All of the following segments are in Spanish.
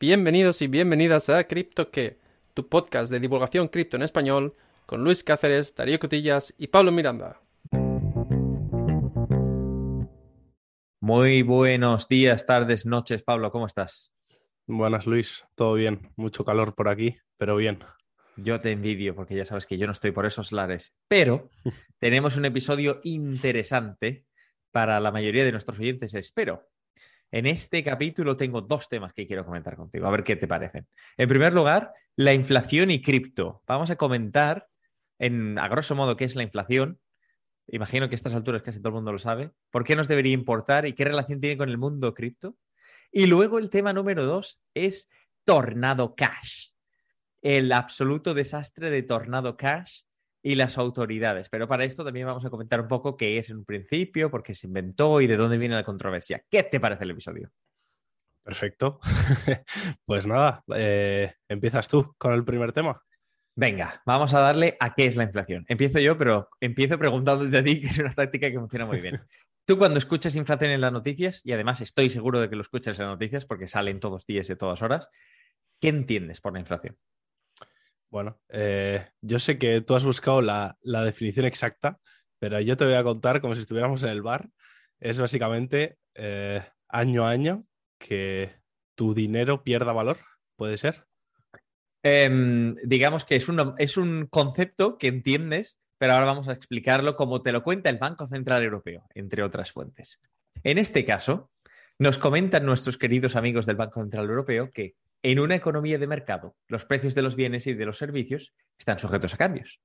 Bienvenidos y bienvenidas a CryptoQué, tu podcast de divulgación cripto en español con Luis Cáceres, Darío Cotillas y Pablo Miranda. Muy buenos días, tardes, noches, Pablo, ¿cómo estás? Buenas, Luis, todo bien. Mucho calor por aquí, pero bien. Yo te envidio porque ya sabes que yo no estoy por esos lares, pero tenemos un episodio interesante para la mayoría de nuestros oyentes, espero. En este capítulo tengo dos temas que quiero comentar contigo, a ver qué te parecen. En primer lugar, la inflación y cripto. Vamos a comentar, en, a grosso modo, qué es la inflación. Imagino que a estas alturas casi todo el mundo lo sabe. ¿Por qué nos debería importar y qué relación tiene con el mundo cripto? Y luego el tema número dos es Tornado Cash. El absoluto desastre de Tornado Cash y las autoridades. Pero para esto también vamos a comentar un poco qué es en un principio, por qué se inventó y de dónde viene la controversia. ¿Qué te parece el episodio? Perfecto. pues nada, eh, empiezas tú con el primer tema. Venga, vamos a darle a qué es la inflación. Empiezo yo, pero empiezo preguntándote a ti, que es una táctica que funciona muy bien. Tú cuando escuchas inflación en las noticias, y además estoy seguro de que lo escuchas en las noticias porque salen todos días y todas horas, ¿qué entiendes por la inflación? Bueno, eh, yo sé que tú has buscado la, definición exacta, pero yo te voy a contar como si estuviéramos en el bar. Es básicamente eh, año a año que tu dinero pierda valor, ¿puede ser? Em, digamos que es es un concepto que entiendes, pero ahora vamos a explicarlo como te lo cuenta el Banco Central Europeo, entre otras fuentes. En este caso, nos comentan nuestros queridos amigos del Banco Central Europeo que en una economía de mercado, los precios de los bienes y de los servicios están sujetos a cambios.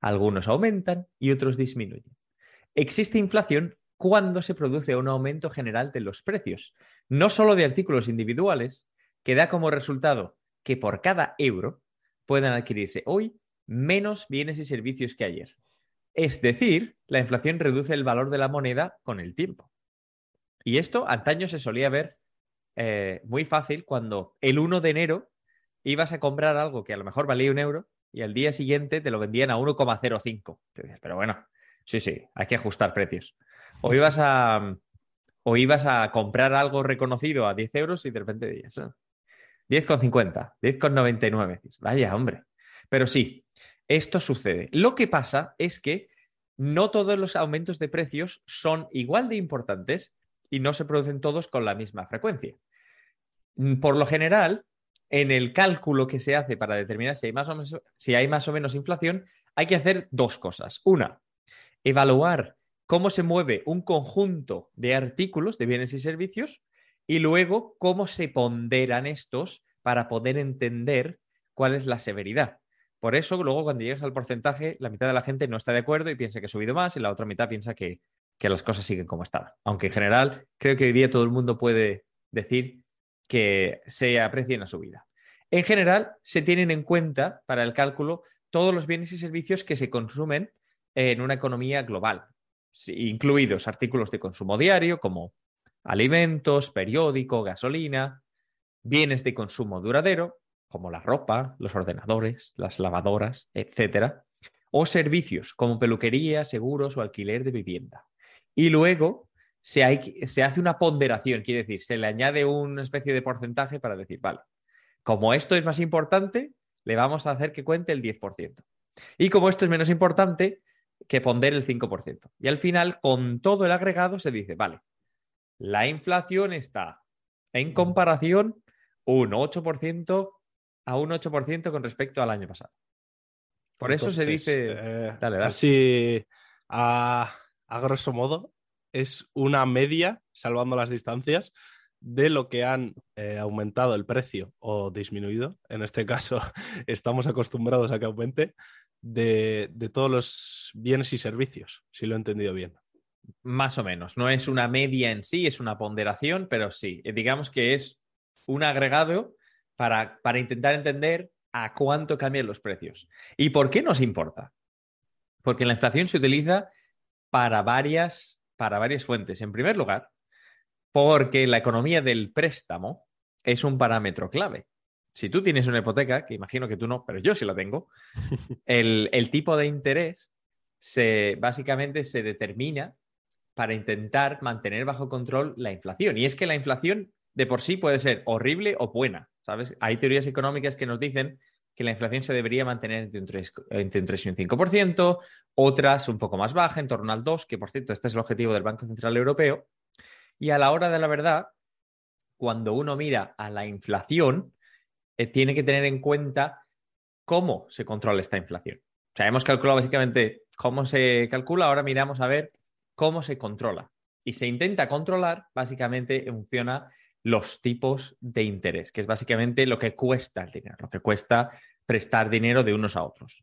Algunos aumentan y otros disminuyen. Existe inflación cuando se produce un aumento general de los precios, no solo de artículos individuales, que da como resultado que por cada euro puedan adquirirse hoy menos bienes y servicios que ayer. Es decir, la inflación reduce el valor de la moneda con el tiempo. Y esto antaño se solía ver eh, muy fácil cuando el 1 de enero ibas a comprar algo que a lo mejor valía un euro y al día siguiente te lo vendían a 1,05. pero bueno, sí, sí, hay que ajustar precios. O ibas a, o ibas a comprar algo reconocido a 10 euros y de repente dices, 10,50, 10,99. Vaya, hombre. Pero sí, esto sucede. Lo que pasa es que no todos los aumentos de precios son igual de importantes y no se producen todos con la misma frecuencia. Mm, por lo general, en el cálculo que se hace para determinar si hay más o menos, si hay más o menos inflación, hay que hacer dos cosas. Una, evaluar cómo se mueve un conjunto de artículos, de bienes y servicios, y luego cómo se ponderan estos para poder entender cuál es la severidad. Por eso, luego, cuando llegas al porcentaje, la mitad de la gente no está de acuerdo y piensa que ha subido más, y la otra mitad piensa que, que las cosas siguen como estaban. Aunque en general creo que hoy día todo el mundo puede decir que se aprecien a su vida. En general, se tienen en cuenta para el cálculo todos los bienes y servicios que se consumen en una economía global, incluidos artículos de consumo diario como alimentos, periódico, gasolina, bienes de consumo duradero como la ropa, los ordenadores, las lavadoras, etcétera, o servicios como peluquería, seguros o alquiler de vivienda. Y luego se, hace una ponderación, quiere decir, se le añade una especie de porcentaje para decir, vale, como esto es más importante, le vamos a hacer que cuente el 10%. Y como esto es menos importante, que pondere el 5%. Y al final, con todo el agregado, se dice, vale, la inflación está en comparación un 8% a un 8% con respecto al año pasado. Por eso se dice... Eh, así, a, a grosso modo, es una media, salvando las distancias, de lo que han eh, aumentado el precio o disminuido. En este caso, estamos acostumbrados a que aumente de, todos los bienes y servicios, si lo he entendido bien. Más o menos. No es una media en sí, es una ponderación, pero sí, eh, digamos que es un agregado para, para intentar entender a cuánto cambian los precios. ¿Y por qué nos importa? Porque la inflación se utiliza para varias, para varias fuentes. En primer lugar, porque la economía del préstamo es un parámetro clave. Si tú tienes una hipoteca, que imagino que tú no, pero yo sí la tengo, el, tipo de interés se, básicamente se determina para intentar mantener bajo control la inflación. Y es que la inflación de por sí puede ser horrible o buena. ¿sabes? Hay teorías económicas que nos dicen que la inflación se debería mantener entre un 3, entre un 3 y un 5%, otras un poco más baja, en torno al 2, que por cierto, este es el objetivo del Banco Central Europeo. Y a la hora de la verdad, cuando uno mira a la inflación, eh, tiene que tener en cuenta cómo se controla esta inflación. O sea, hemos calculado básicamente cómo se calcula, ahora miramos a ver cómo se controla. Y se intenta controlar básicamente en función a los tipos de interés, que es básicamente lo que cuesta el dinero, lo que cuesta prestar dinero de unos a otros.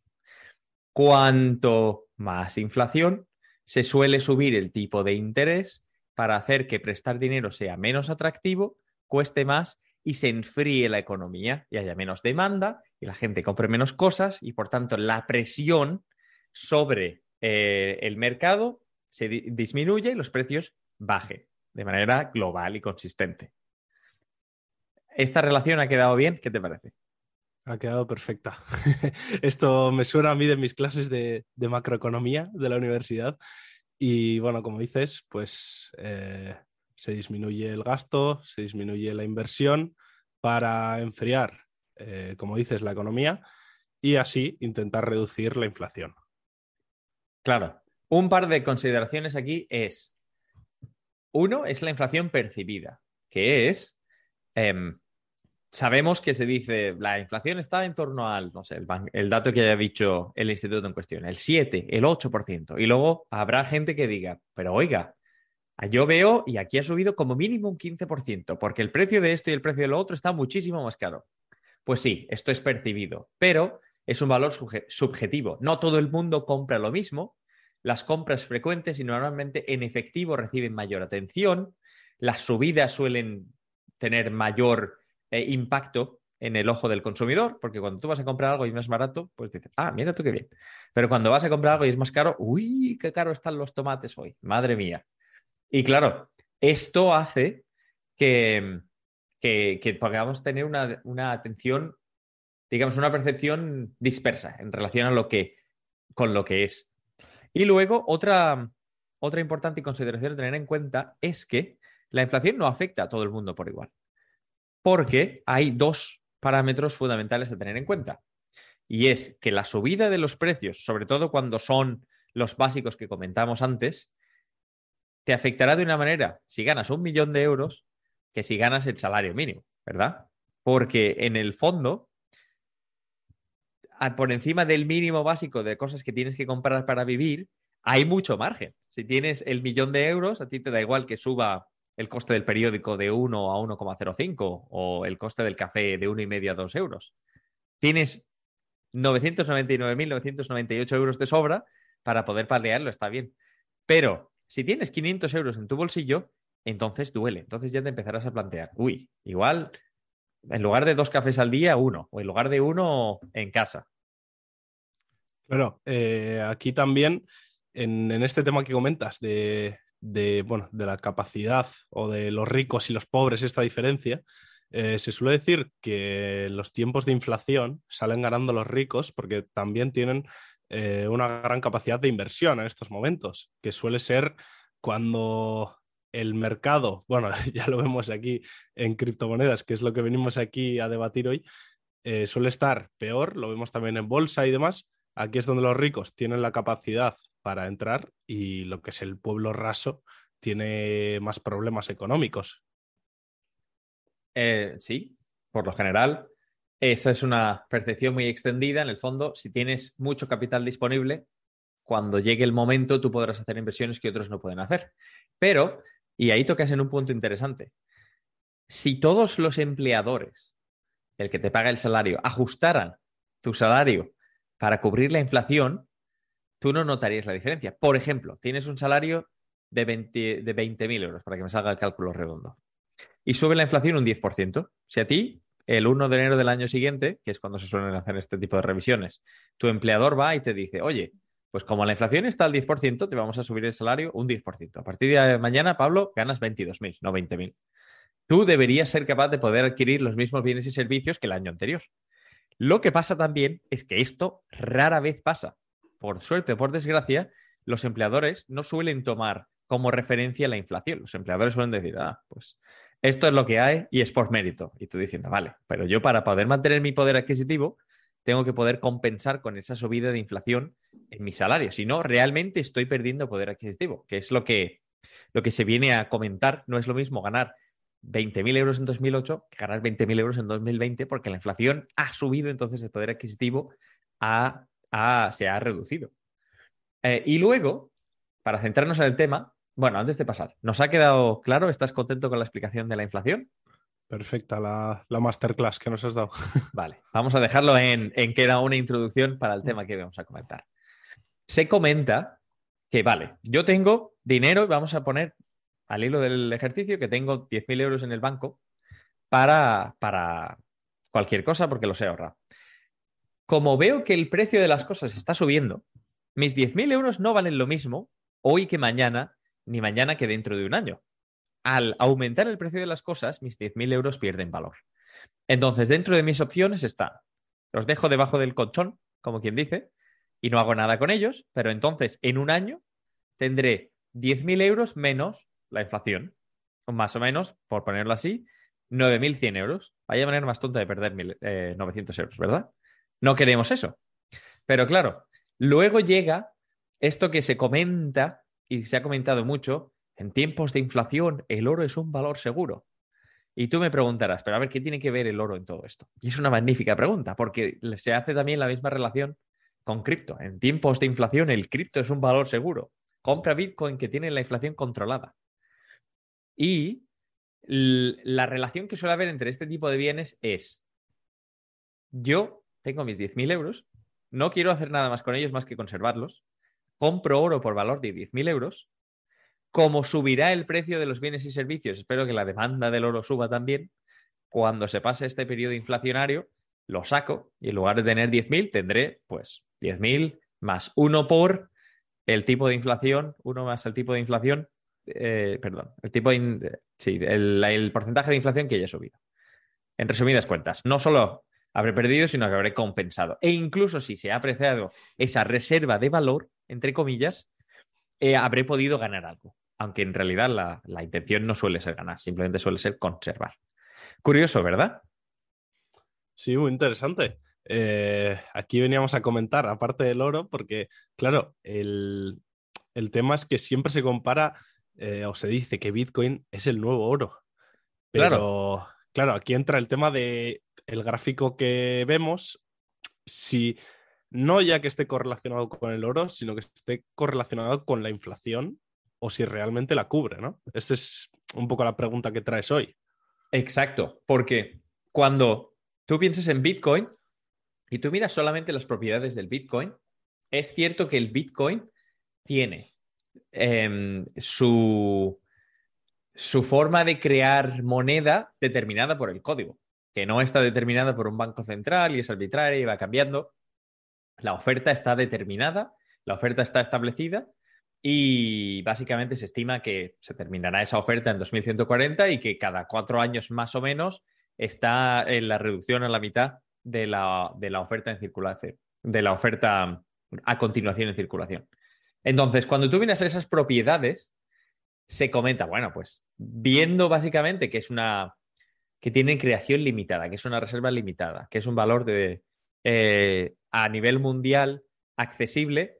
Cuanto más inflación, se suele subir el tipo de interés para hacer que prestar dinero sea menos atractivo, cueste más y se enfríe la economía y haya menos demanda y la gente compre menos cosas y por tanto la presión sobre eh, el mercado se disminuye y los precios bajen de manera global y consistente. ¿Esta relación ha quedado bien? ¿Qué te parece? Ha quedado perfecta. Esto me suena a mí de mis clases de, macroeconomía de la universidad. Y bueno, como dices, pues eh, se disminuye el gasto, se disminuye la inversión para enfriar, eh, como dices, la economía y así intentar reducir la inflación. Claro. Un par de consideraciones aquí es, uno es la inflación percibida, que es, em, sabemos que se dice, la inflación está en torno al, no sé, el, dato que haya dicho el instituto en cuestión, el 7, el 8%. Y luego habrá gente que diga, pero oiga, yo veo y aquí ha subido como mínimo un 15%, porque el precio de esto y el precio de lo otro está muchísimo más caro. Pues sí, esto es percibido, pero es un valor subjetivo. No todo el mundo compra lo mismo. Las compras frecuentes y normalmente en efectivo reciben mayor atención. Las subidas suelen tener mayor eh, impacto en el ojo del consumidor, porque cuando tú vas a comprar algo y es más barato, pues dices, ah, mira tú qué bien. Pero cuando vas a comprar algo y es más caro, uy, qué caro están los tomates hoy, madre mía. Y claro, esto hace que, que, que podamos tener una, una, atención, digamos, una percepción dispersa en relación a lo que, con lo que es. Y luego, otra, otra importante consideración a tener en cuenta es que la inflación no afecta a todo el mundo por igual porque hay dos parámetros fundamentales a tener en cuenta. Y es que la subida de los precios, sobre todo cuando son los básicos que comentamos antes, te afectará de una manera si ganas un millón de euros que si ganas el salario mínimo, ¿verdad? Porque en el fondo, por encima del mínimo básico de cosas que tienes que comprar para vivir, hay mucho margen. Si tienes el millón de euros, a ti te da igual que suba el coste del periódico de 1 a 1,05 o el coste del café de 1,5 a 2 euros. Tienes 999.998 euros de sobra para poder palearlo, está bien. Pero si tienes 500 euros en tu bolsillo, entonces duele. Entonces ya te empezarás a plantear, uy, igual en lugar de dos cafés al día, uno, o en lugar de uno en casa. Claro, eh, aquí también, en, este tema que comentas de, de, bueno, de la capacidad o de los ricos y los pobres, esta diferencia, eh, se suele decir que los tiempos de inflación salen ganando los ricos porque también tienen eh, una gran capacidad de inversión en estos momentos, que suele ser cuando el mercado, bueno, ya lo vemos aquí en criptomonedas, que es lo que venimos aquí a debatir hoy, eh, suele estar peor, lo vemos también en bolsa y demás. Aquí es donde los ricos tienen la capacidad para entrar y lo que es el pueblo raso tiene más problemas económicos. Eh, sí, por lo general, esa es una percepción muy extendida. En el fondo, si tienes mucho capital disponible, cuando llegue el momento tú podrás hacer inversiones que otros no pueden hacer. Pero, y ahí tocas en un punto interesante, si todos los empleadores, el que te paga el salario, ajustaran tu salario para cubrir la inflación, tú no notarías la diferencia. Por ejemplo, tienes un salario de 20.000 de 20 euros, para que me salga el cálculo redondo, y sube la inflación un 10%. Si a ti, el 1 de enero del año siguiente, que es cuando se suelen hacer este tipo de revisiones, tu empleador va y te dice, oye, pues como la inflación está al 10%, te vamos a subir el salario un 10%. A partir de mañana, Pablo, ganas 22.000, no 20.000. Tú deberías ser capaz de poder adquirir los mismos bienes y servicios que el año anterior. Lo que pasa también es que esto rara vez pasa por suerte o por desgracia, los empleadores no suelen tomar como referencia la inflación. Los empleadores suelen decir, ah, pues esto es lo que hay y es por mérito. Y tú diciendo, vale, pero yo para poder mantener mi poder adquisitivo, tengo que poder compensar con esa subida de inflación en mi salario. Si no, realmente estoy perdiendo poder adquisitivo, que es lo que, lo que se viene a comentar. No es lo mismo ganar 20.000 euros en 2008 que ganar 20.000 euros en 2020 porque la inflación ha subido, entonces el poder adquisitivo se ha reducido. Eh, y luego, para centrarnos en el tema, bueno, antes de pasar, ¿nos ha quedado claro? ¿Estás contento con la explicación de la inflación? Perfecta la, masterclass que nos has dado. Vale, vamos a dejarlo en, en que era una introducción para el tema que vamos a comentar. Se comenta que, vale, yo tengo dinero y vamos a poner al hilo del ejercicio que tengo 10.000 euros en el banco para, para cualquier cosa porque los he ahorrado. Como veo que el precio de las cosas está subiendo, mis 10.000 euros no valen lo mismo hoy que mañana ni mañana que dentro de un año. Al aumentar el precio de las cosas, mis 10.000 euros pierden valor. Entonces, dentro de mis opciones está, los dejo debajo del colchón, como quien dice, y no hago nada con ellos, pero entonces en un año tendré 10.000 euros menos la inflación, más o menos, por ponerlo así, 9.100 euros. Vaya manera más tonta de perder 900 eh, euros, ¿verdad? No queremos eso. Pero claro, luego llega esto que se comenta y se ha comentado mucho, en tiempos de inflación el oro es un valor seguro. Y tú me preguntarás, pero a ver, ¿qué tiene que ver el oro en todo esto? Y es una magnífica pregunta, porque se hace también la misma relación con cripto. En tiempos de inflación el cripto es un valor seguro. Compra Bitcoin que tiene la inflación controlada. Y la relación que suele haber entre este tipo de bienes es, yo tengo mis 10.000 euros, no quiero hacer nada más con ellos más que conservarlos, compro oro por valor de 10.000 euros, como subirá el precio de los bienes y servicios, espero que la demanda del oro suba también, cuando se pase este periodo inflacionario, lo saco y en lugar de tener 10.000 tendré pues 10.000 más uno por el tipo de inflación, uno más el tipo de inflación, eh, perdón, el tipo de, sí, el, el porcentaje de inflación que haya subido. En resumidas cuentas, no solo habré perdido, sino que habré compensado. E incluso si se ha apreciado esa reserva de valor, entre comillas, eh, habré podido ganar algo. Aunque en realidad la, intención no suele ser ganar, simplemente suele ser conservar. Curioso, ¿verdad? Sí, muy interesante. Eh, aquí veníamos a comentar, aparte del oro, porque, claro, el, tema es que siempre se compara eh, o se dice que Bitcoin es el nuevo oro. Pero, claro. claro, aquí entra el tema de el gráfico que vemos. Si no ya que esté correlacionado con el oro, sino que esté correlacionado con la inflación o si realmente la cubre, ¿no? Esta es un poco la pregunta que traes hoy. Exacto, porque cuando tú piensas en Bitcoin y tú miras solamente las propiedades del Bitcoin, es cierto que el Bitcoin tiene em, su, su forma de crear moneda determinada por el código, que no está determinada por un banco central y es arbitraria y va cambiando. La oferta está determinada, la oferta está establecida y básicamente se estima que se terminará esa oferta en 2140 y que cada cuatro años más o menos está en la reducción a la mitad de la, de la oferta en circulación, de la oferta a continuación en circulación. Entonces, cuando tú a esas propiedades, se comenta, bueno, pues viendo básicamente que es una que tiene creación limitada, que es una reserva limitada, que es un valor de eh, a nivel mundial accesible,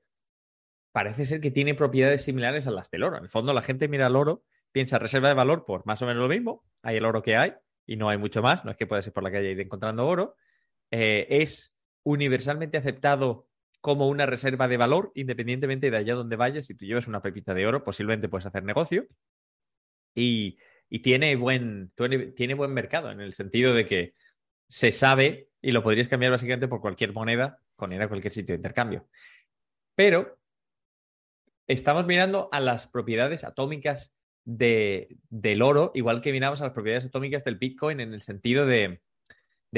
parece ser que tiene propiedades similares a las del oro. En el fondo, la gente mira al oro, piensa reserva de valor por más o menos lo mismo. Hay el oro que hay y no hay mucho más. No es que puedas ir por la calle ir encontrando oro. Eh, es universalmente aceptado como una reserva de valor, independientemente de allá donde vayas. Si tú llevas una pepita de oro, posiblemente puedes hacer negocio. Y, y tiene, buen, tiene buen mercado en el sentido de que se sabe y lo podrías cambiar básicamente por cualquier moneda con ir a cualquier sitio de intercambio. Pero estamos mirando a las propiedades atómicas de, del oro, igual que miramos a las propiedades atómicas del Bitcoin en el sentido de,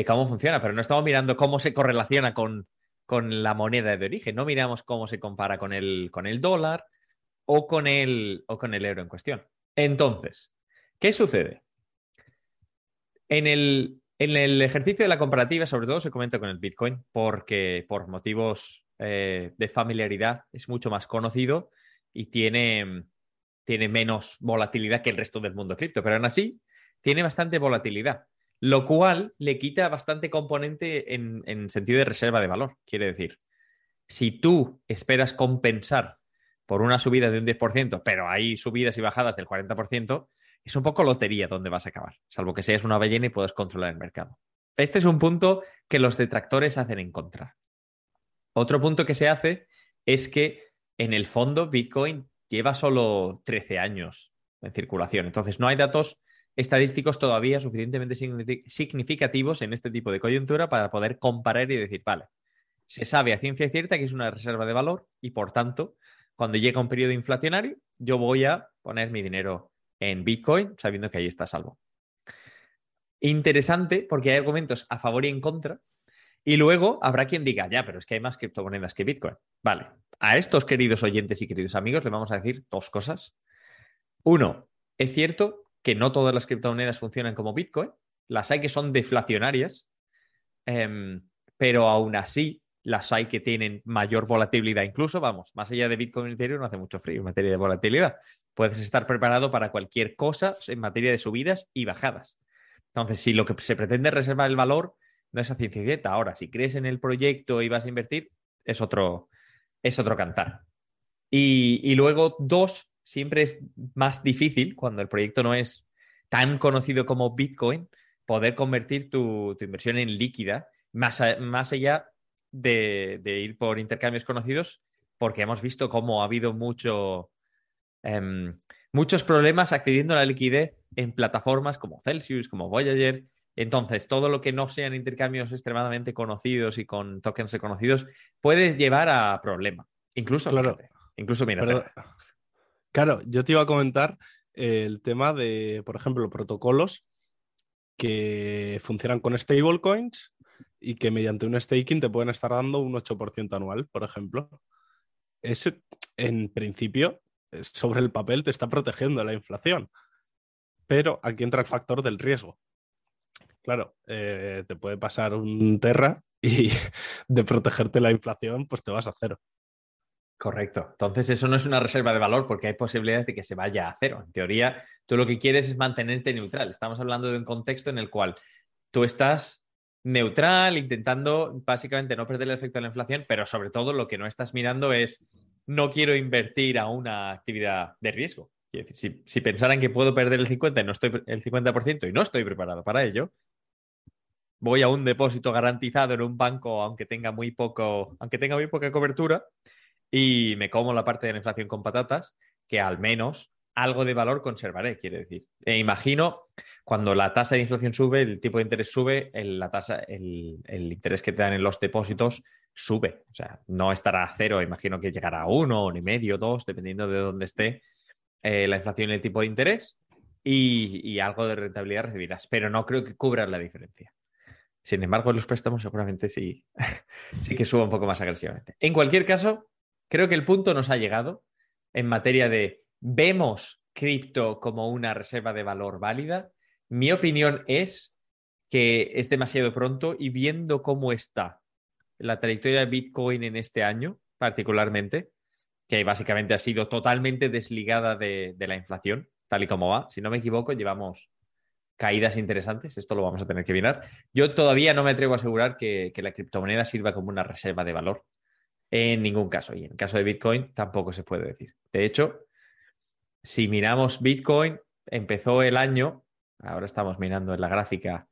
cómo funciona, pero no estamos mirando cómo se correlaciona con, con, la moneda de origen, no miramos cómo se compara con el, con el dólar o con el, o con el euro en cuestión. Entonces, ¿qué sucede? En el, en el ejercicio de la comparativa, sobre todo, se comenta con el Bitcoin porque por motivos eh, de familiaridad es mucho más conocido y tiene, tiene menos volatilidad que el resto del mundo cripto. Pero aún así, tiene bastante volatilidad, lo cual le quita bastante componente en, en sentido de reserva de valor. Quiere decir, si tú esperas compensar por una subida de un 10%, pero hay subidas y bajadas del 40%, es un poco lotería donde vas a acabar, salvo que seas una ballena y puedas controlar el mercado. Este es un punto que los detractores hacen en contra. Otro punto que se hace es que en el fondo Bitcoin lleva solo 13 años en circulación, entonces no hay datos estadísticos todavía suficientemente significativos en este tipo de coyuntura para poder comparar y decir, vale, se sabe a ciencia cierta que es una reserva de valor y por tanto, cuando llega un periodo inflacionario, yo voy a poner mi dinero en Bitcoin sabiendo que ahí está salvo. Interesante porque hay argumentos a favor y en contra. Y luego habrá quien diga, ya, pero es que hay más criptomonedas que Bitcoin. Vale, a estos queridos oyentes y queridos amigos les vamos a decir dos cosas. Uno, es cierto que no todas las criptomonedas funcionan como Bitcoin. Las hay que son deflacionarias, em, pero aún así las hay que tienen mayor volatilidad. Incluso, vamos, más allá de Bitcoin y Ethereum no hace mucho frío en materia de volatilidad. Puedes estar preparado para cualquier cosa en materia de subidas y bajadas. Entonces, si lo que se pretende es reservar el valor, no es a ciencia cierta. Ahora, si crees en el proyecto y vas a invertir, es otro, es otro cantar. Y, luego, dos, siempre es más difícil cuando el proyecto no es tan conocido como Bitcoin, poder convertir tu, inversión en líquida, más, más allá de, ir por intercambios conocidos, porque hemos visto cómo ha habido mucho, em, muchos problemas accediendo a la liquidez en plataformas como Celsius, como Voyager. Entonces, todo lo que no sean intercambios extremadamente conocidos y con tokens reconocidos puede llevar a problema. Incluso, claro, incluso mira. Claro, yo te iba a comentar el tema de, por ejemplo, protocolos que funcionan con stablecoins y que mediante un staking te pueden estar dando un 8% anual, por ejemplo. Ese, en principio, sobre el papel te está protegiendo la inflación. Pero aquí entra el factor del riesgo. Claro, eh, te puede pasar un Terra y de protegerte la inflación, pues te vas a cero. Correcto. Entonces, eso no es una reserva de valor porque hay posibilidades de que se vaya a cero. En teoría, tú lo que quieres es mantenerte neutral. Estamos hablando de un contexto en el cual tú estás neutral, intentando básicamente no perder el efecto de la inflación, pero sobre todo lo que no estás mirando es no quiero invertir a una actividad de riesgo. si, si, pensaran que puedo perder el 50 y no estoy el 50% y no estoy preparado para ello, voy a un depósito garantizado en un banco aunque tenga muy poco, aunque tenga muy poca cobertura y me como la parte de la inflación con patatas, que al menos algo de valor conservaré, quiere decir. E imagino cuando la tasa de inflación sube, el tipo de interés sube, el, la tasa, el, interés que te dan en los depósitos sube. O sea, no estará a cero, imagino que llegará a uno, uno y medio, dos, dependiendo de dónde esté eh, la inflación y el tipo de interés. Y, algo de rentabilidad recibirás, pero no creo que cubra la diferencia. Sin embargo, los préstamos seguramente sí, sí que suba un poco más agresivamente. En cualquier caso, creo que el punto nos ha llegado en materia de vemos cripto como una reserva de valor válida. Mi opinión es que es demasiado pronto y viendo cómo está la trayectoria de Bitcoin en este año, particularmente, que básicamente ha sido totalmente desligada de, la inflación, tal y como va. Si no me equivoco, llevamos caídas interesantes, esto lo vamos a tener que mirar. Yo todavía no me atrevo a asegurar que, la criptomoneda sirva como una reserva de valor, en ningún caso. Y en el caso de Bitcoin tampoco se puede decir. De hecho, si miramos Bitcoin, empezó el año, ahora estamos mirando en la gráfica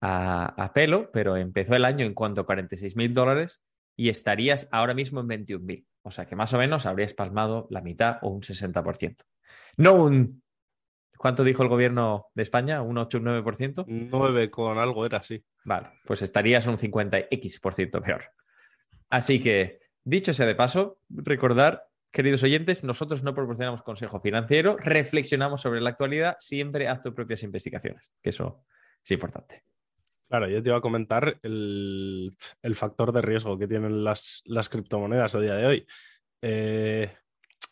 a, pelo, pero empezó el año en cuanto a 46 mil dólares y estarías ahora mismo en 21 mil. O sea que más o menos habrías palmado la mitad o un 60%. No un... ¿Cuánto dijo el gobierno de España? ¿Un 8 o un 9%? 9 con algo era, sí. Vale, pues estarías un 50x% peor. Así que, dicho sea de paso, recordar Queridos oyentes, nosotros no proporcionamos consejo financiero, reflexionamos sobre la actualidad, siempre haz tus propias investigaciones, que eso es importante. Claro, yo te iba a comentar el, factor de riesgo que tienen las, criptomonedas a día de hoy. Eh,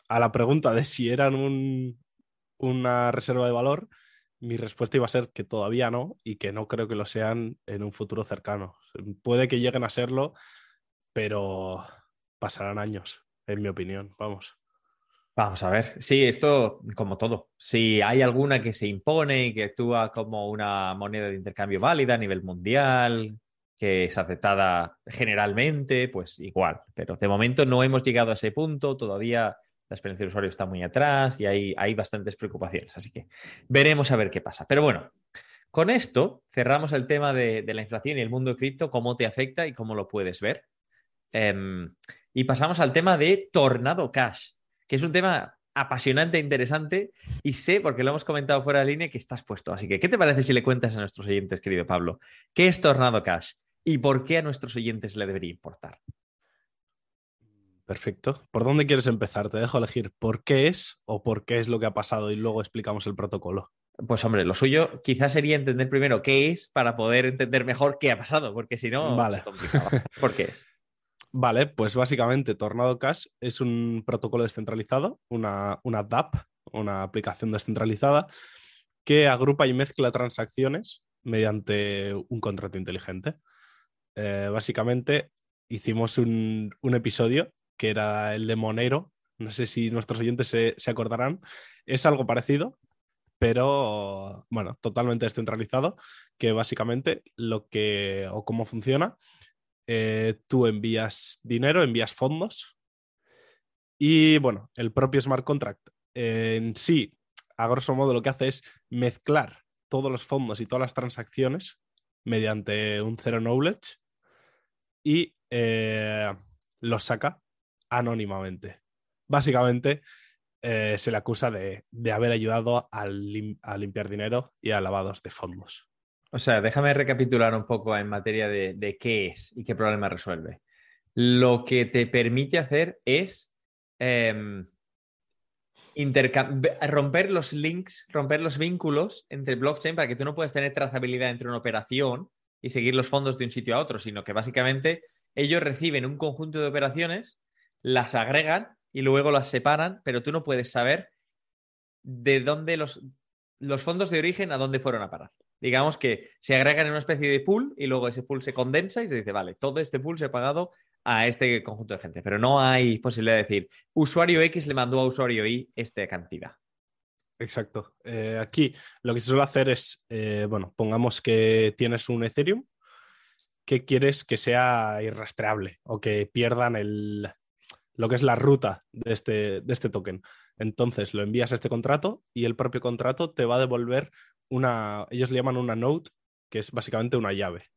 a la pregunta de si eran una reserva de valor, mi respuesta iba a ser que todavía no y que no creo que lo sean en un futuro cercano. Puede que lleguen a serlo, pero pasarán años en mi opinión, vamos. Vamos a ver. Sí, esto como todo. Si hay alguna que se impone y que actúa como una moneda de intercambio válida a nivel mundial, que es aceptada generalmente, pues igual. Pero de momento no hemos llegado a ese punto, todavía la experiencia del usuario está muy atrás y hay, hay bastantes preocupaciones. Así que veremos a ver qué pasa. Pero bueno, con esto cerramos el tema de, la inflación y el mundo cripto, cómo te afecta y cómo lo puedes ver. Em, y pasamos al tema de Tornado Cash, que es un tema apasionante e interesante y sé, porque lo hemos comentado fuera de línea, que estás puesto. Así que, ¿qué te parece si le cuentas a nuestros oyentes, querido Pablo? ¿Qué es Tornado Cash y por qué a nuestros oyentes le debería importar? Perfecto. ¿Por dónde quieres empezar? Te dejo elegir por qué es o por qué es lo que ha pasado y luego explicamos el protocolo. Pues hombre, lo suyo quizás sería entender primero qué es para poder entender mejor qué ha pasado, porque si no, vale. ¿Por qué es? Vale, pues básicamente Tornado Cash es un protocolo descentralizado, una, una DApp, una aplicación descentralizada que agrupa y mezcla transacciones mediante un contrato inteligente. Eh, básicamente hicimos un, episodio que era el de Monero, no sé si nuestros oyentes se, se acordarán, es algo parecido, pero bueno, totalmente descentralizado, que básicamente lo que o cómo funciona, eh, tú envías dinero, envías fondos y bueno, el propio smart contract en sí, a grosso modo lo que hace es mezclar todos los fondos y todas las transacciones mediante un zero knowledge y eh, los saca anónimamente. Básicamente, eh, se le acusa de, haber ayudado a, limpiar dinero y a lavados de fondos. O sea, déjame recapitular un poco en materia de, qué es y qué problema resuelve. Lo que te permite hacer es em, romper los links, romper los vínculos entre blockchain para que tú no puedas tener trazabilidad entre una operación y seguir los fondos de un sitio a otro, sino que básicamente ellos reciben un conjunto de operaciones, las agregan y luego las separan, pero tú no puedes saber de dónde los, los fondos de origen a dónde fueron a parar. Digamos que se agregan en una especie de pool y luego ese pool se condensa y se dice, vale, todo este pool se ha pagado a este conjunto de gente, pero no hay posibilidad de decir, usuario X le mandó a usuario Y esta cantidad. Exacto. Eh, aquí lo que se suele hacer es, eh, bueno, pongamos que tienes un Ethereum que quieres que sea irrastreable o que pierdan el, lo que es la ruta de este, de este token. Entonces lo envías a este contrato y el propio contrato te va a devolver una, ellos le llaman una note, que es básicamente una llave.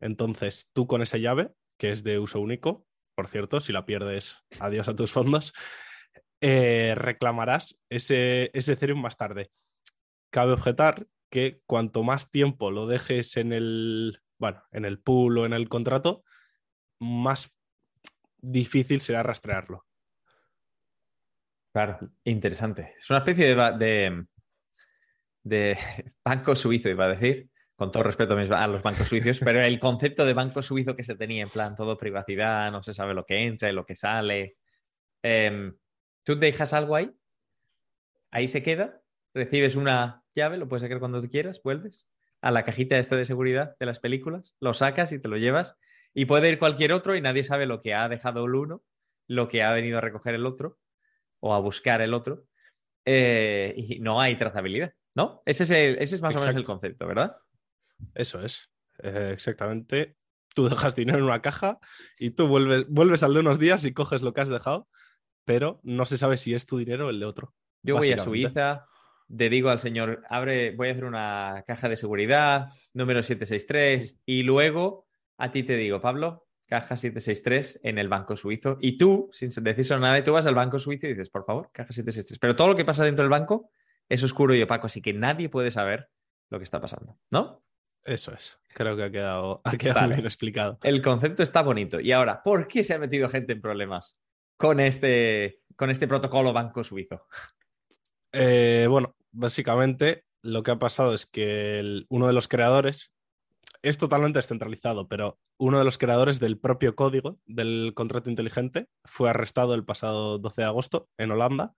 Entonces tú con esa llave, que es de uso único, por cierto, si la pierdes, adiós a tus fondos, eh, reclamarás ese, ese Ethereum más tarde. Cabe objetar que cuanto más tiempo lo dejes en el, bueno, en el pool o en el contrato, más difícil será rastrearlo. Claro, interesante. Es una especie de, de, banco suizo, iba a decir, con todo respeto a los bancos suizos, pero el concepto de banco suizo que se tenía en plan todo privacidad, no se sabe lo que entra y lo que sale. Em, tú dejas algo ahí, ahí se queda, recibes una llave, lo puedes sacar cuando quieras, vuelves a la cajita esta de seguridad de las películas, lo sacas y te lo llevas y puede ir cualquier otro y nadie sabe lo que ha dejado el uno, lo que ha venido a recoger el otro o a buscar el otro. Eh, y no hay trazabilidad, ¿no? Ese es, más o menos el concepto, ¿verdad? Eso es, eh, exactamente. Tú dejas dinero en una caja y tú vuelves, vuelves al de unos días y coges lo que has dejado, pero no se sabe si es tu dinero o el de otro. Yo voy a Suiza, le digo al señor, abre, voy a hacer una caja de seguridad, número 763, y luego a ti te digo, Pablo, caja 763 en el banco suizo. Y tú, sin decirse nada, tú vas al banco suizo y dices, por favor, caja 763. Pero todo lo que pasa dentro del banco es oscuro y opaco, así que nadie puede saber lo que está pasando, ¿no? Eso es. Creo que ha quedado, ha quedado bien explicado. El concepto está bonito. Y ahora, ¿por qué se ha metido gente en problemas con este, con este protocolo banco suizo? Eh, bueno, básicamente lo que ha pasado es que uno de los creadores es totalmente descentralizado, pero uno de los creadores del propio código del contrato inteligente fue arrestado el pasado 12 de agosto en Holanda.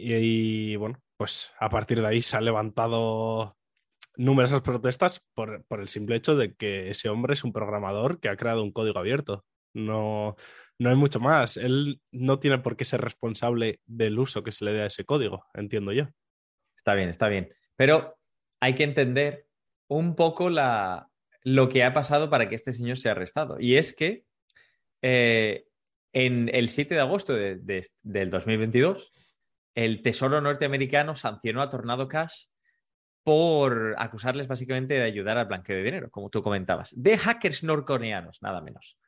Y, bueno, pues a partir de ahí se han levantado numerosas protestas por, el simple hecho de que ese hombre es un programador que ha creado un código abierto. No, no hay mucho más. Él no tiene por qué ser responsable del uso que se le dé a ese código, entiendo yo. Está bien, está bien. Pero hay que entender un poco la, lo que ha pasado para que este señor sea arrestado. Y es que eh, en el 7 de agosto del 2022, el Tesoro norteamericano sancionó a Tornado Cash por acusarles básicamente de ayudar al blanqueo de dinero, como tú comentabas, de hackers norcoreanos, nada menos.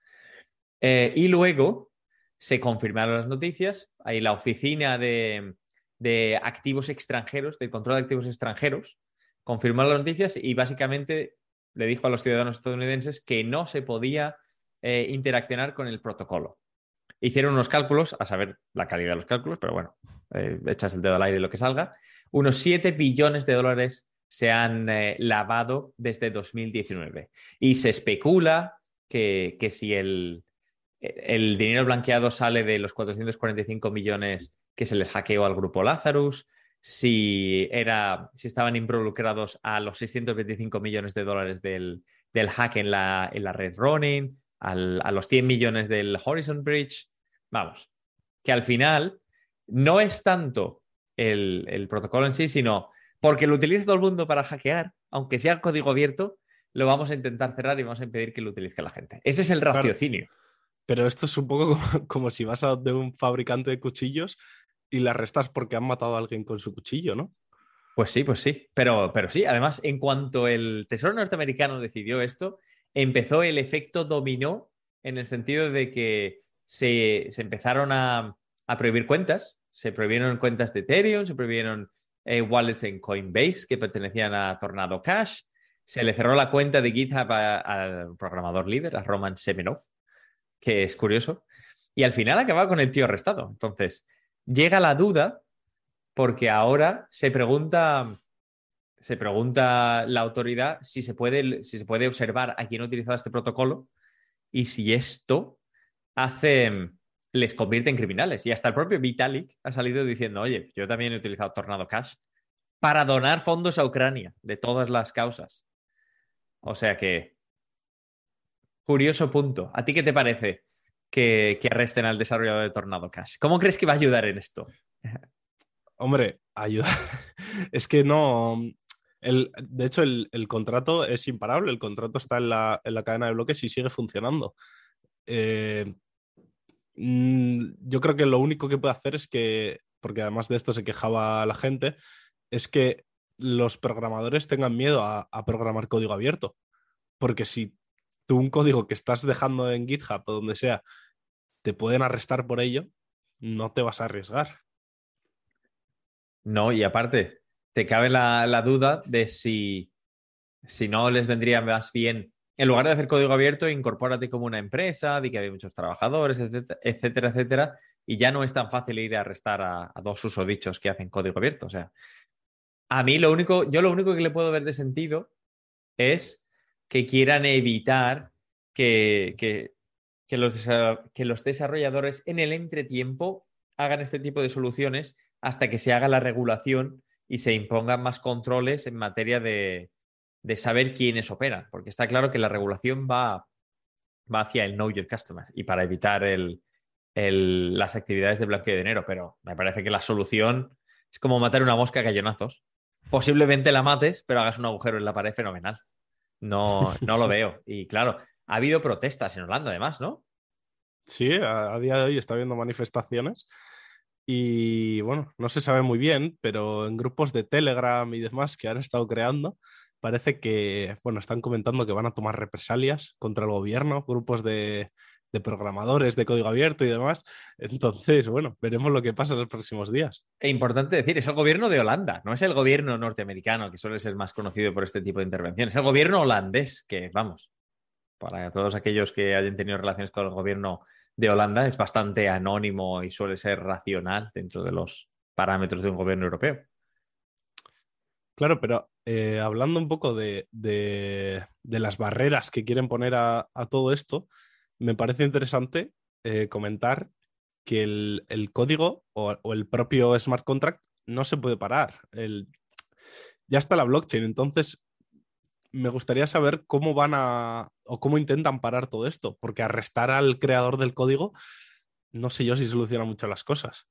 Eh, y luego se confirmaron las noticias, hay la oficina de, de activos extranjeros, del control de activos extranjeros, confirmó las noticias y básicamente le dijo a los ciudadanos estadounidenses que no se podía eh, interaccionar con el protocolo. Hicieron unos cálculos, a saber la calidad de los cálculos, pero bueno, eh, echas el dedo al aire y lo que salga. Unos 7 billones de dólares se han eh, lavado desde 2019. Y se especula que, si el, el dinero blanqueado sale de los 445 millones que se les hackeó al grupo Lazarus, si, era, si estaban involucrados a los 625 millones de dólares del, hack en la, en la red Ronin, a los 100 millones del Horizon Bridge. Vamos, que al final no es tanto el, protocolo en sí, sino porque lo utiliza todo el mundo para hackear, aunque sea código abierto, lo vamos a intentar cerrar y vamos a impedir que lo utilice la gente. Ese es el raciocinio. Pero esto es un poco como, si vas a de un fabricante de cuchillos y la arrestas porque han matado a alguien con su cuchillo, ¿no? Pues sí, pues sí. Pero, pero sí, además, en cuanto el Tesoro norteamericano decidió esto, empezó el efecto dominó en el sentido de que se, empezaron a, prohibir cuentas. Se prohibieron cuentas de Ethereum, se prohibieron eh, wallets en Coinbase que pertenecían a Tornado Cash. Se le cerró la cuenta de GitHub al programador líder, a Roman Semenov, que es curioso. Y al final acababa con el tío arrestado. Entonces, llega la duda porque ahora se pregunta, se pregunta la autoridad si se puede, si se puede observar a quién ha utilizado este protocolo y si esto hace, les convierte en criminales. Y hasta el propio Vitalik ha salido diciendo, oye, yo también he utilizado Tornado Cash para donar fondos a Ucrania de todas las causas. O sea que, curioso punto. ¿A ti qué te parece? que, arresten al desarrollador de Tornado Cash. ¿Cómo crees que va a ayudar en esto? Hombre, ayudar. es que no. de hecho, el, contrato es imparable. El contrato está en la, cadena de bloques y sigue funcionando. Eh, mm, yo creo que lo único que puede hacer es que, porque además de esto se quejaba la gente, es que los programadores tengan miedo a, programar código abierto. Porque si un código que estás dejando en GitHub o donde sea, te pueden arrestar por ello, no te vas a arriesgar. No, y aparte, te cabe la, duda de si, si no les vendría más bien, en lugar de hacer código abierto, incorpórate como una empresa, di que hay muchos trabajadores, etcétera, etcétera, y ya no es tan fácil ir a arrestar a, a dos usodichos que hacen código abierto. O sea, a mí lo único, yo lo único que le puedo ver de sentido es que quieran evitar que, que, los, que los desarrolladores en el entretiempo hagan este tipo de soluciones hasta que se haga la regulación y se impongan más controles en materia de, de saber quiénes operan, porque está claro que la regulación va, va hacia el know your customer y para evitar el, el, las actividades de blanqueo de dinero, pero me parece que la solución es como matar una mosca a gallonazos. Posiblemente la mates, pero hagas un agujero en la pared fenomenal. No, no lo veo. Y claro, ha habido protestas en Holanda, además, ¿no? Sí, a, día de hoy está habiendo manifestaciones. Y bueno, no se sabe muy bien, pero en grupos de Telegram y demás que han estado creando, parece que, bueno, están comentando que van a tomar represalias contra el gobierno, grupos de, programadores de código abierto y demás. Entonces, bueno, veremos lo que pasa en los próximos días. E importante decir, es el gobierno de Holanda, no es el gobierno norteamericano, que suele ser más conocido por este tipo de intervenciones, es el gobierno holandés, que vamos, para todos aquellos que hayan tenido relaciones con el gobierno de Holanda, es bastante anónimo y suele ser racional dentro de los parámetros de un gobierno europeo. Claro, pero eh, hablando un poco de, las barreras que quieren poner a todo esto, me parece interesante eh, comentar que el, código o, el propio smart contract no se puede parar. ya está la blockchain, entonces me gustaría saber cómo van a o cómo intentan parar todo esto, porque arrestar al creador del código, no sé yo si soluciona mucho las cosas.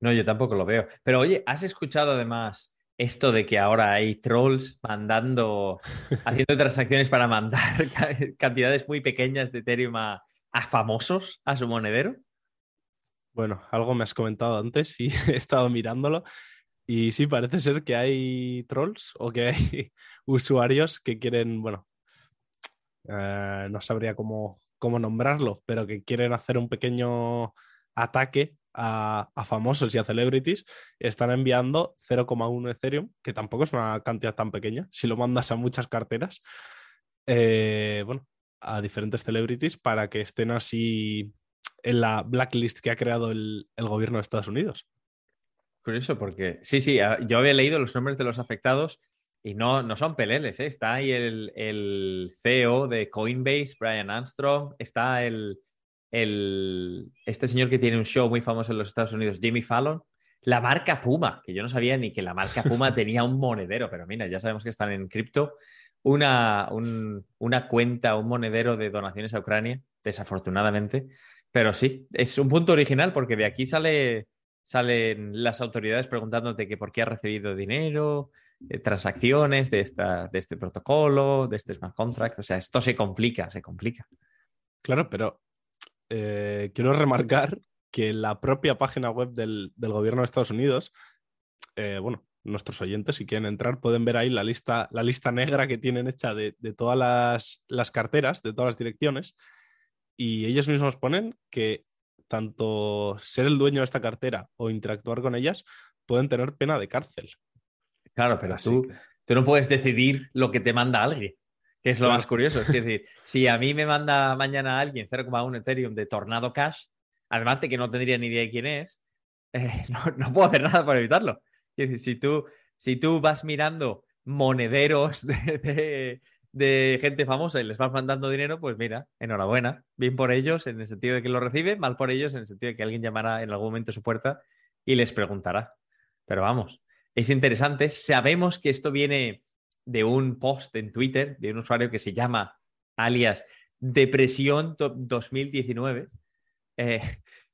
No, yo tampoco lo veo. Pero oye, ¿has escuchado además esto de que ahora hay trolls mandando, haciendo transacciones para mandar cantidades muy pequeñas de Ethereum a, a famosos a su monedero? Bueno, algo me has comentado antes y he estado mirándolo. Y sí, parece ser que hay trolls o que hay usuarios que quieren, bueno, eh, no sabría cómo, cómo nombrarlo, pero que quieren hacer un pequeño ataque a, famosos y a celebrities. Están enviando 0,1 Ethereum, que tampoco es una cantidad tan pequeña, si lo mandas a muchas carteras, eh, bueno, a diferentes celebrities para que estén así en la blacklist que ha creado el gobierno de Estados Unidos. Curioso, porque sí, sí, ah, yo había leído los nombres de los afectados y no, no son peleles, ¿eh? Está ahí el, CEO de Coinbase, Brian Armstrong, está el, el, este señor que tiene un show muy famoso en los Estados Unidos, Jimmy Fallon, la marca Puma, que yo no sabía ni que la marca Puma tenía un monedero, pero mira, ya sabemos que están en cripto, una, una cuenta, un monedero de donaciones a Ucrania, desafortunadamente, pero sí, es un punto original porque de aquí sale salen las autoridades preguntándote que por qué has recibido dinero, eh, transacciones de, esta, de este protocolo, de este smart contract. O sea, esto se complica, se complica. Claro, pero eh, quiero remarcar que la propia página web del, gobierno de Estados Unidos, eh, bueno, nuestros oyentes, si quieren entrar, pueden ver ahí la lista, la lista negra que tienen hecha de, todas las, las, carteras, de todas las direcciones, y ellos mismos ponen que tanto ser el dueño de esta cartera o interactuar con ellas pueden tener pena de cárcel. Claro, pero tú, tú, no puedes decidir lo que te manda alguien, que es lo más curioso. Es decir, si a mí me manda mañana alguien 0,1 Ethereum de Tornado Cash, además de que no tendría ni idea de quién es, eh, no, puedo hacer nada para evitarlo. Es decir, si tú, si tú vas mirando monederos de, de gente famosa y les vas mandando dinero, pues mira, enhorabuena. Bien por ellos en el sentido de que lo reciben, mal por ellos en el sentido de que alguien llamará en algún momento a su puerta y les preguntará. Pero vamos, es interesante. Sabemos que esto viene de un post en Twitter de un usuario que se llama alias Depresión 2019. Eh,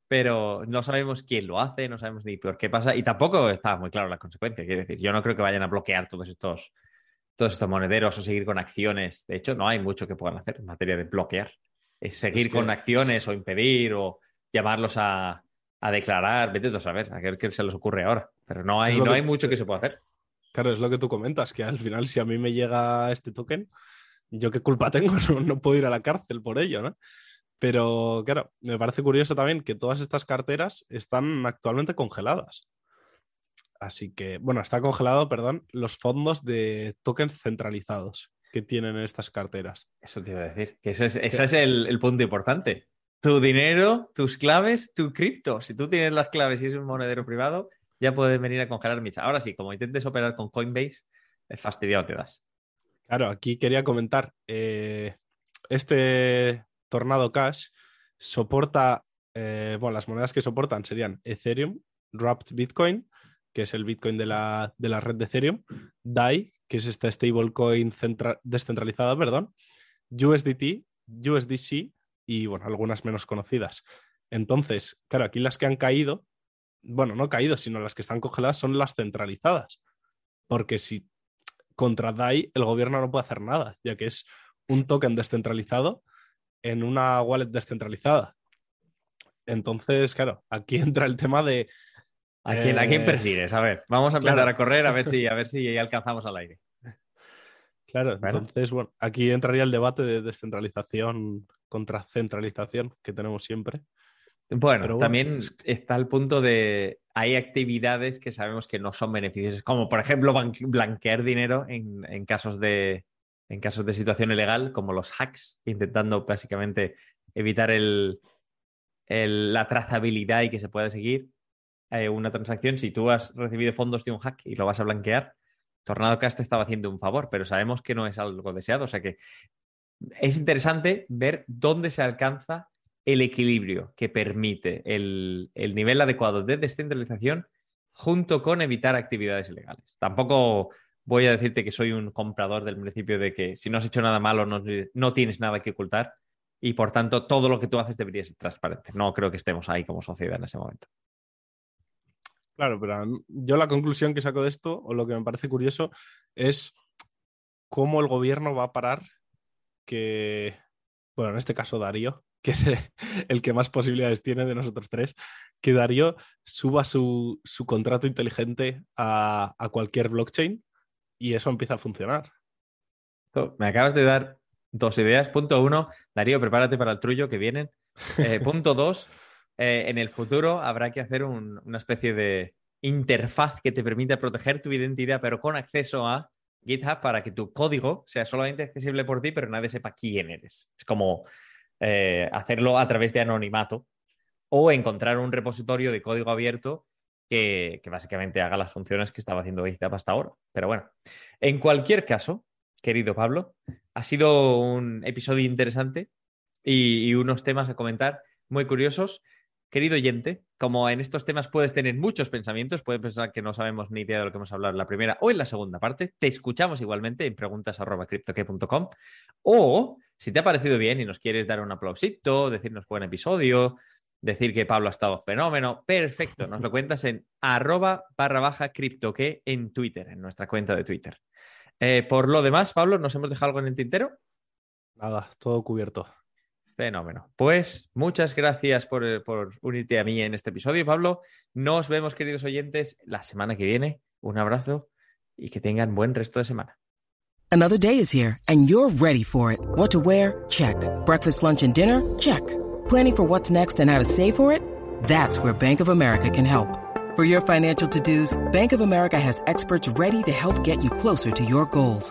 pero no sabemos quién lo hace, no sabemos ni por qué pasa y tampoco está muy claro la consecuencia. Quiero decir, yo no creo que vayan a bloquear todos estos todos estos monederos o seguir con acciones. De hecho, no hay mucho que puedan hacer en materia de bloquear. Es seguir con acciones o impedir o llamarlos a, declarar. Vete a saber a qué se les ocurre ahora. Pero no hay, no hay mucho que se pueda hacer. Claro, es lo que tú comentas, que al final, si a mí me llega este token, yo qué culpa tengo, no, puedo ir a la cárcel por ello, ¿no? Pero claro, me parece curioso también que todas estas carteras están actualmente congeladas. Así que, bueno, está congelado, perdón, los fondos de tokens centralizados que tienen en estas carteras. Eso te iba a decir, que ese es, el, punto importante. Tu dinero, tus claves, tu cripto. Si tú tienes las claves y es un monedero privado, ya puedes venir a congelar micha. Ahora sí, como intentes operar con Coinbase, es fastidiado te das. Claro, aquí quería comentar, eh, este Tornado Cash soporta, eh, bueno, las monedas que soportan serían Ethereum, Wrapped Bitcoin, que es el Bitcoin de la, red de Ethereum, DAI, que es esta stablecoin descentralizada, perdón, USDT, USDC y, bueno, algunas menos conocidas. Entonces, claro, aquí las que han caído, bueno, no caído, sino las que están congeladas son las centralizadas. Porque si contra DAI el gobierno no puede hacer nada, ya que es un token descentralizado en una wallet descentralizada. Entonces, claro, aquí entra el tema de ¿A quién, ¿A quién, eh, persigues? A ver, vamos a empezar a correr a ver si, a ver si alcanzamos al aire. Claro, entonces, bueno, aquí entraría el debate de descentralización contra centralización que tenemos siempre. Bueno, también está el punto de hay actividades que sabemos que no son beneficiosas, como por ejemplo blanquear dinero en, casos de en casos de situación ilegal, como los hacks, intentando básicamente evitar el, la trazabilidad y que se pueda seguir. Eh, una transacción, si tú has recibido fondos de un hack y lo vas a blanquear, Tornado Cast te estaba haciendo un favor, pero sabemos que no es algo deseado. O sea que es interesante ver dónde se alcanza el equilibrio que permite el, nivel adecuado de descentralización junto con evitar actividades ilegales. Tampoco voy a decirte que soy un comprador del principio de que si no has hecho nada malo no, no tienes nada que ocultar y por tanto todo lo que tú haces debería ser transparente. No creo que estemos ahí como sociedad en ese momento. Claro, pero yo la conclusión que saco de esto, o lo que me parece curioso, es cómo el gobierno va a parar que, bueno, en este caso Darío, que es el que más posibilidades tiene de nosotros tres, que Darío suba su, contrato inteligente a, cualquier blockchain y eso empieza a funcionar. Me acabas de dar dos ideas. Punto uno, Darío, prepárate para el trullo que vienen. Eh, punto dos, eh, en el futuro habrá que hacer una especie de interfaz que te permita proteger tu identidad, pero con acceso a GitHub para que tu código sea solamente accesible por ti, pero nadie sepa quién eres. Es como eh, hacerlo a través de anonimato o encontrar un repositorio de código abierto que, básicamente haga las funciones que estaba haciendo GitHub hasta ahora. Pero bueno, en cualquier caso, querido Pablo, ha sido un episodio interesante y, unos temas a comentar muy curiosos. Querido oyente, como en estos temas puedes tener muchos pensamientos, puedes pensar que no sabemos ni idea de lo que hemos hablado en la primera o en la segunda parte, te escuchamos igualmente en preguntas.cryptoque.com o si te ha parecido bien y nos quieres dar un aplausito, decirnos buen episodio, decir que Pablo ha estado fenómeno, perfecto, nos lo cuentas en arroba barra baja criptoque en Twitter, en nuestra cuenta de Twitter. Eh, por lo demás, Pablo, ¿nos hemos dejado algo en el tintero? Nada, todo cubierto. Fenómeno. Pues muchas gracias por, por, unirte a mí en este episodio, Pablo. Nos vemos, queridos oyentes, la semana que viene. Un abrazo y que tengan buen resto de semana. Another day is here and you're ready for it. What to wear? Check. Breakfast, lunch and dinner? Check. Planning for what's next and how to save for it? That's where Bank of America can help. For your financial to-dos, Bank of America has experts ready to help get you closer to your goals.